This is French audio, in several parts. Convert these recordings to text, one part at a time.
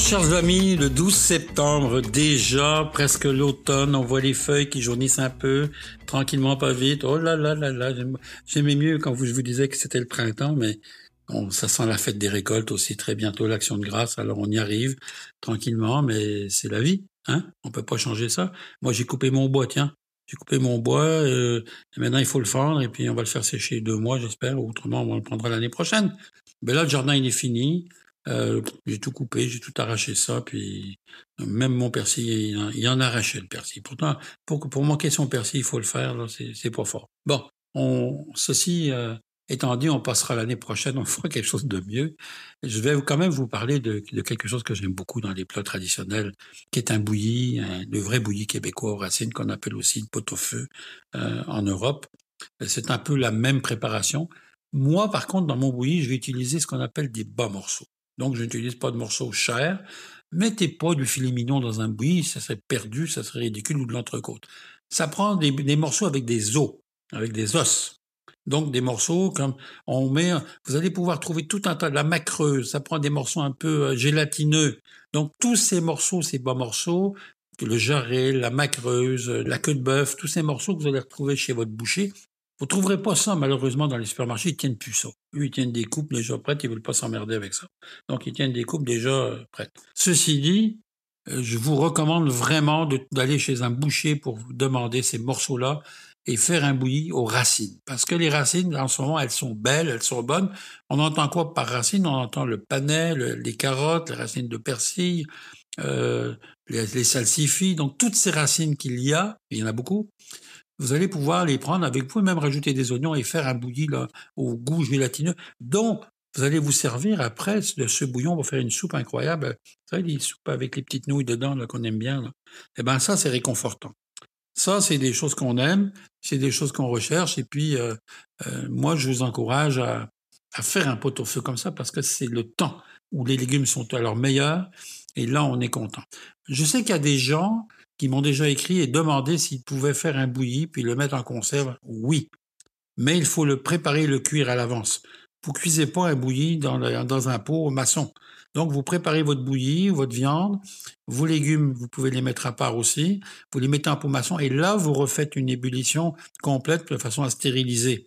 Chers amis, le 12 septembre déjà, presque l'automne, on voit les feuilles qui jaunissent un peu, tranquillement pas vite. Oh là là là là, j'aimais mieux quand je vous disais que c'était le printemps, mais ça sent la fête des récoltes aussi très bientôt, l'action de grâce, alors on y arrive tranquillement, mais c'est la vie, hein On peut pas changer ça. Moi j'ai coupé mon bois, tiens, j'ai coupé mon bois, euh, maintenant il faut le fendre, et puis on va le faire sécher deux mois, j'espère, autrement on le prendra l'année prochaine. Mais là, le jardin il est fini, euh, j'ai tout coupé, j'ai tout arraché ça, puis même mon persil, il, en a arraché le persil. Pourtant, pour, manquer son persil, il faut le faire, c'est pas fort. Bon, on, ceci euh, étant dit, on passera l'année prochaine, on fera quelque chose de mieux. Je vais quand même vous parler de, quelque chose que j'aime beaucoup dans les plats traditionnels, qui est un bouilli, le vrai bouilli québécois aux racines, qu'on appelle aussi une pot au feu euh, en Europe. C'est un peu la même préparation. Moi, par contre, dans mon bouilli, je vais utiliser ce qu'on appelle des bas morceaux. Donc, je n'utilise pas de morceaux chers. Mettez pas du filet mignon dans un bouilli, ça serait perdu, ça serait ridicule, ou de l'entrecôte. Ça prend des, morceaux avec des os, avec des os. Donc des morceaux comme on met, vous allez pouvoir trouver tout un tas de la macreuse, ça prend des morceaux un peu euh, gélatineux. Donc tous ces morceaux, ces bas morceaux, le jarret, la macreuse, la queue de bœuf, tous ces morceaux que vous allez retrouver chez votre boucher, vous trouverez pas ça, malheureusement, dans les supermarchés. Ils tiennent plus ça. Eux, ils tiennent des coupes déjà prêtes. Ils veulent pas s'emmerder avec ça. Donc, ils tiennent des coupes déjà euh, prêtes. Ceci dit, euh, je vous recommande vraiment d'aller chez un boucher pour vous demander ces morceaux-là et faire un bouilli aux racines. Parce que les racines, en ce moment, elles sont belles, elles sont bonnes. On entend quoi par racines On entend le panais, les carottes, les racines de persil, euh, les, les salsifis. Donc, toutes ces racines qu'il y a, il y en a beaucoup, vous allez pouvoir les prendre avec, vous même rajouter des oignons et faire un bouilli au goût gélatineux. Donc, vous allez vous servir après de ce bouillon pour faire une soupe incroyable. Vous savez, les soupes avec les petites nouilles dedans qu'on aime bien. Eh ben ça, c'est réconfortant. Ça, c'est des choses qu'on aime, c'est des choses qu'on recherche. Et puis, euh, euh, moi, je vous encourage à, à faire un pot au feu comme ça parce que c'est le temps où les légumes sont à leur meilleur. Et là, on est content. Je sais qu'il y a des gens qui m'ont déjà écrit et demandé s'ils pouvaient faire un bouilli puis le mettre en conserve. Oui, mais il faut le préparer le cuire à l'avance. Vous cuisez pas un bouilli dans, un pot maçon. Donc, vous préparez votre bouilli, votre viande, vos légumes, vous pouvez les mettre à part aussi. Vous les mettez en pot maçon et là, vous refaites une ébullition complète de façon à stériliser.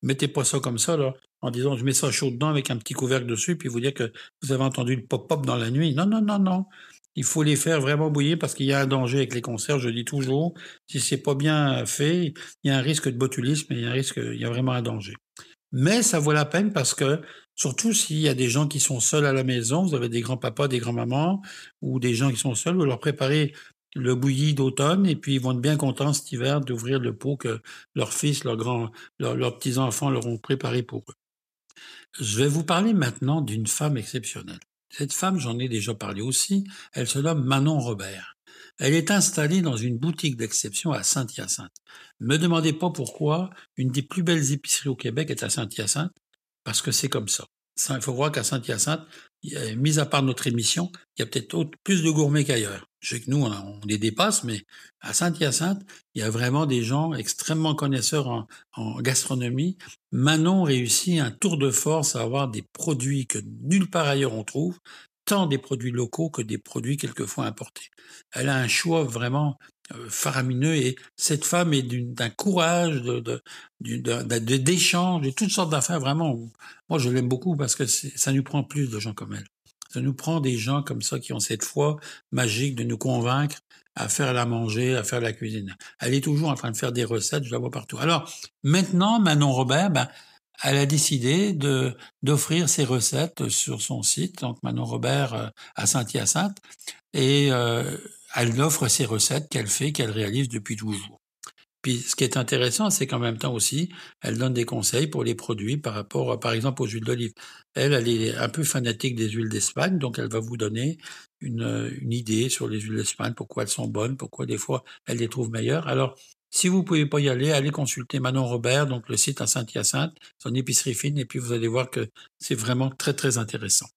Mettez pas ça comme ça, en disant je mets ça chaud dedans avec un petit couvercle dessus, puis vous dire que vous avez entendu le pop-pop dans la nuit. Non, non, non, non. Il faut les faire vraiment bouillir parce qu'il y a un danger avec les conserves. Je dis toujours, si c'est pas bien fait, il y a un risque de botulisme et il y a un risque, il y a vraiment un danger. Mais ça vaut la peine parce que, surtout s'il y a des gens qui sont seuls à la maison, vous avez des grands-papas, des grands-mamans ou des gens qui sont seuls, vous leur préparez le bouilli d'automne et puis ils vont être bien contents cet hiver d'ouvrir le pot que leurs fils, leurs grands, leurs petits-enfants leur ont préparé pour eux. Je vais vous parler maintenant d'une femme exceptionnelle. Cette femme, j'en ai déjà parlé aussi, elle se nomme Manon Robert. Elle est installée dans une boutique d'exception à Saint-Hyacinthe. Ne me demandez pas pourquoi une des plus belles épiceries au Québec est à Saint-Hyacinthe, parce que c'est comme ça. Il faut voir qu'à Saint-Hyacinthe, mis à part notre émission, il y a peut-être plus de gourmets qu'ailleurs. Je sais que nous, on les dépasse, mais à Saint-Hyacinthe, il y a vraiment des gens extrêmement connaisseurs en, gastronomie. Manon réussit un tour de force à avoir des produits que nulle part ailleurs on trouve, tant des produits locaux que des produits quelquefois importés. Elle a un choix vraiment euh, faramineux et cette femme est d'un courage, de, d'échange, de, de, toutes sortes d'affaires. Vraiment, moi je l'aime beaucoup parce que ça nous prend plus de gens comme elle. Ça nous prend des gens comme ça qui ont cette foi magique de nous convaincre à faire la manger, à faire la cuisine. Elle est toujours en train de faire des recettes, je la vois partout. Alors maintenant, Manon Robert, ben, elle a décidé de d'offrir ses recettes sur son site, donc Manon Robert euh, à Saint-Hyacinthe, et euh, elle offre ses recettes qu'elle fait, qu'elle réalise depuis toujours. Puis ce qui est intéressant, c'est qu'en même temps aussi, elle donne des conseils pour les produits par rapport, par exemple, aux huiles d'olive. Elle, elle est un peu fanatique des huiles d'Espagne, donc elle va vous donner une, une idée sur les huiles d'Espagne, pourquoi elles sont bonnes, pourquoi des fois elle les trouve meilleures. Alors, si vous pouvez pas y aller, allez consulter Manon Robert, donc le site à Saint-Hyacinthe, son épicerie fine, et puis vous allez voir que c'est vraiment très très intéressant.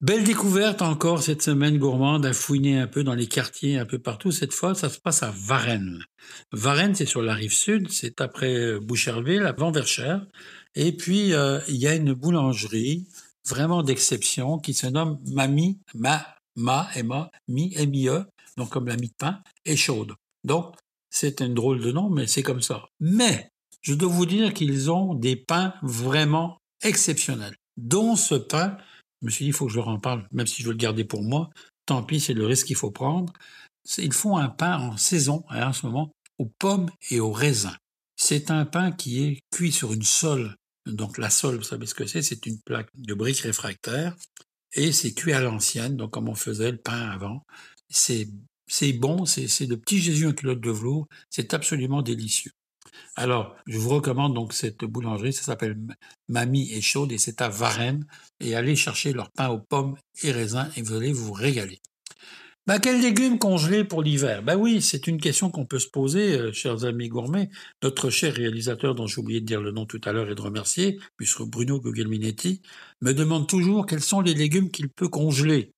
Belle découverte encore cette semaine gourmande à fouiner un peu dans les quartiers un peu partout. Cette fois, ça se passe à Varennes. Varennes, c'est sur la rive sud, c'est après Boucherville, avant Verchères. Et puis, euh, il y a une boulangerie vraiment d'exception qui se nomme Mamie Ma ma, M-A, mi, M-I-E, donc comme la mie de pain, et chaude. Donc, c'est un drôle de nom, mais c'est comme ça. Mais, je dois vous dire qu'ils ont des pains vraiment exceptionnels, dont ce pain, je me suis dit, il faut que je leur en parle, même si je veux le garder pour moi, tant pis, c'est le risque qu'il faut prendre. Ils font un pain en saison, hein, en ce moment, aux pommes et aux raisins. C'est un pain qui est cuit sur une sole. Donc la sole, vous savez ce que c'est? C'est une plaque de briques réfractaires et c'est cuit à l'ancienne, donc comme on faisait le pain avant. C'est c'est bon, c'est de petits Jésus en culotte de velours, c'est absolument délicieux. Alors, je vous recommande donc cette boulangerie, ça s'appelle Mamie et Chaude et c'est à Varennes. Et allez chercher leur pain aux pommes et raisins et vous allez vous régaler. Ben, quels légumes congelés pour l'hiver? Ben oui, c'est une question qu'on peut se poser, euh, chers amis gourmets. Notre cher réalisateur, dont j'ai oublié de dire le nom tout à l'heure et de remercier, puisque Bruno Gugelminetti, me demande toujours quels sont les légumes qu'il peut congeler.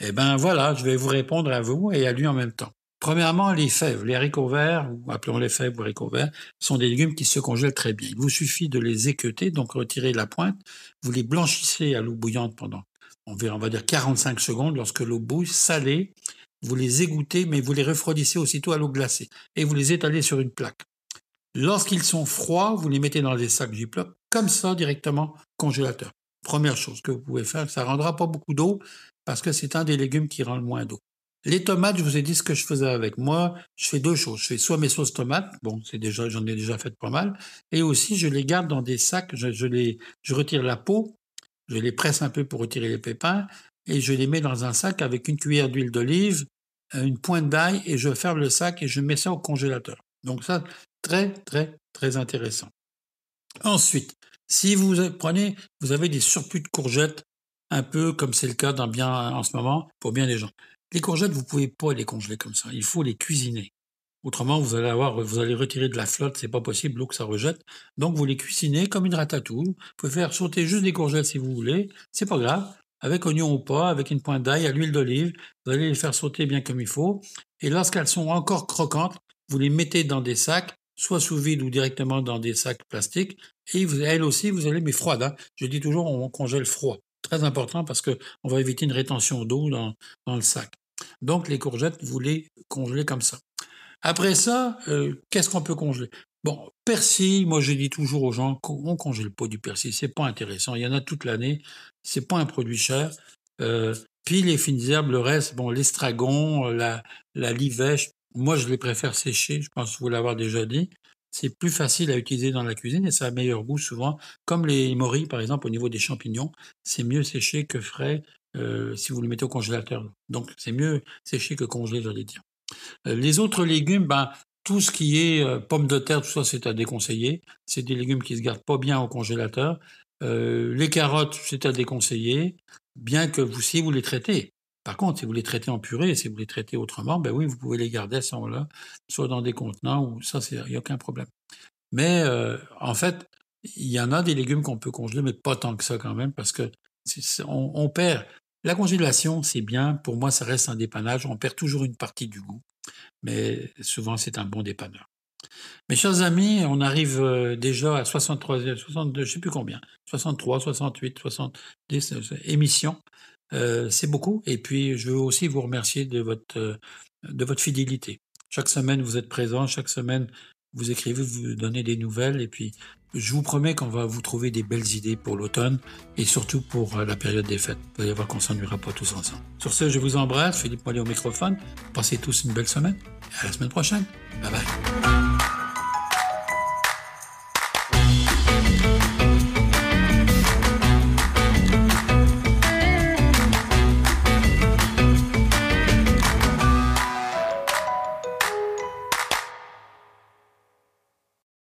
Eh ben voilà, je vais vous répondre à vous et à lui en même temps. Premièrement, les fèves, les haricots verts, ou appelons les fèves ou haricots verts, sont des légumes qui se congèlent très bien. Il vous suffit de les équeuter, donc retirer la pointe, vous les blanchissez à l'eau bouillante pendant on va dire 45 secondes, lorsque l'eau bouille, salée, vous les égouttez, mais vous les refroidissez aussitôt à l'eau glacée et vous les étalez sur une plaque. Lorsqu'ils sont froids, vous les mettez dans des sacs Ziploc, comme ça, directement, congélateur. Première chose que vous pouvez faire, ça rendra pas beaucoup d'eau parce que c'est un des légumes qui rend le moins d'eau. Les tomates, je vous ai dit ce que je faisais avec. Moi, je fais deux choses. Je fais soit mes sauces tomates, bon, c'est déjà, j'en ai déjà fait pas mal, et aussi je les garde dans des sacs. Je, les, je retire la peau je les presse un peu pour retirer les pépins et je les mets dans un sac avec une cuillère d'huile d'olive, euh, une pointe d'ail et je ferme le sac et je mets ça au congélateur. Donc ça, très, très, très intéressant. Ensuite, si vous prenez, vous avez des surplus de courgettes, un peu comme c'est le cas dans bien en ce moment pour bien des gens. Les courgettes, vous pouvez pas les congeler comme ça. Il faut les cuisiner. Autrement, vous allez avoir, vous allez retirer de la flotte, c'est pas possible, l'eau que ça rejette. Donc, vous les cuisinez comme une ratatouille. Vous pouvez faire sauter juste des courgettes si vous voulez. C'est pas grave. Avec oignon ou pas, avec une pointe d'ail, à l'huile d'olive. Vous allez les faire sauter bien comme il faut. Et lorsqu'elles sont encore croquantes, vous les mettez dans des sacs, soit sous vide ou directement dans des sacs plastiques. Et vous, elles aussi, vous allez, mais froides. Hein. Je dis toujours, on congèle froid. Très important parce que on va éviter une rétention d'eau dans, dans le sac. Donc, les courgettes, vous les congelez comme ça. Après ça, euh, qu'est-ce qu'on peut congeler? Bon, persil, moi je dis toujours aux gens, on congèle pas du persil, c'est pas intéressant. Il y en a toute l'année, c'est pas un produit cher. Euh, puis les fines herbes, le reste, bon, l'estragon, la, la livèche, moi je les préfère sécher, je pense vous l'avoir déjà dit. C'est plus facile à utiliser dans la cuisine et ça a meilleur goût souvent. Comme les morilles, par exemple, au niveau des champignons, c'est mieux séché que frais euh, si vous le mettez au congélateur. Donc c'est mieux séché que congelé, j'allais dire. Euh, les autres légumes, ben, tout ce qui est euh, pommes de terre, tout ça, c'est à déconseiller. C'est des légumes qui se gardent pas bien au congélateur. Les carottes, c'est à déconseiller, bien que vous, si vous les traitez. Par contre, si vous les traitez en purée, si vous les traitez autrement, ben oui, vous pouvez les garder à ce moment-là, soit dans des contenants, ou ça, il n'y a aucun problème. Mais en fait, il y en a des légumes qu'on peut congeler, mais pas tant que ça quand même, parce que on perd. La congélation, c'est bien. Pour moi, ça reste un dépannage. On perd toujours une partie du goût, mais souvent, c'est un bon dépanneur. Mes chers amis, on arrive euh, déjà à 63, 62, je sais plus combien, 63, 68, 70 émissions. Euh, c'est beaucoup. Et puis, je veux aussi vous remercier de votre, euh, de votre fidélité. Chaque semaine, vous êtes présent. Chaque semaine, vous écrivez, vous donnez des nouvelles. Et puis, je vous promets qu'on va vous trouver des belles idées pour l'automne et surtout pour euh, la période des fêtes. Vous allez voir qu'on s'ennuiera pas tous ensemble. Sur ce, je vous embrasse. Philippe Mollet au microphone. Passez tous une belle semaine. Et à la semaine prochaine. Bye bye.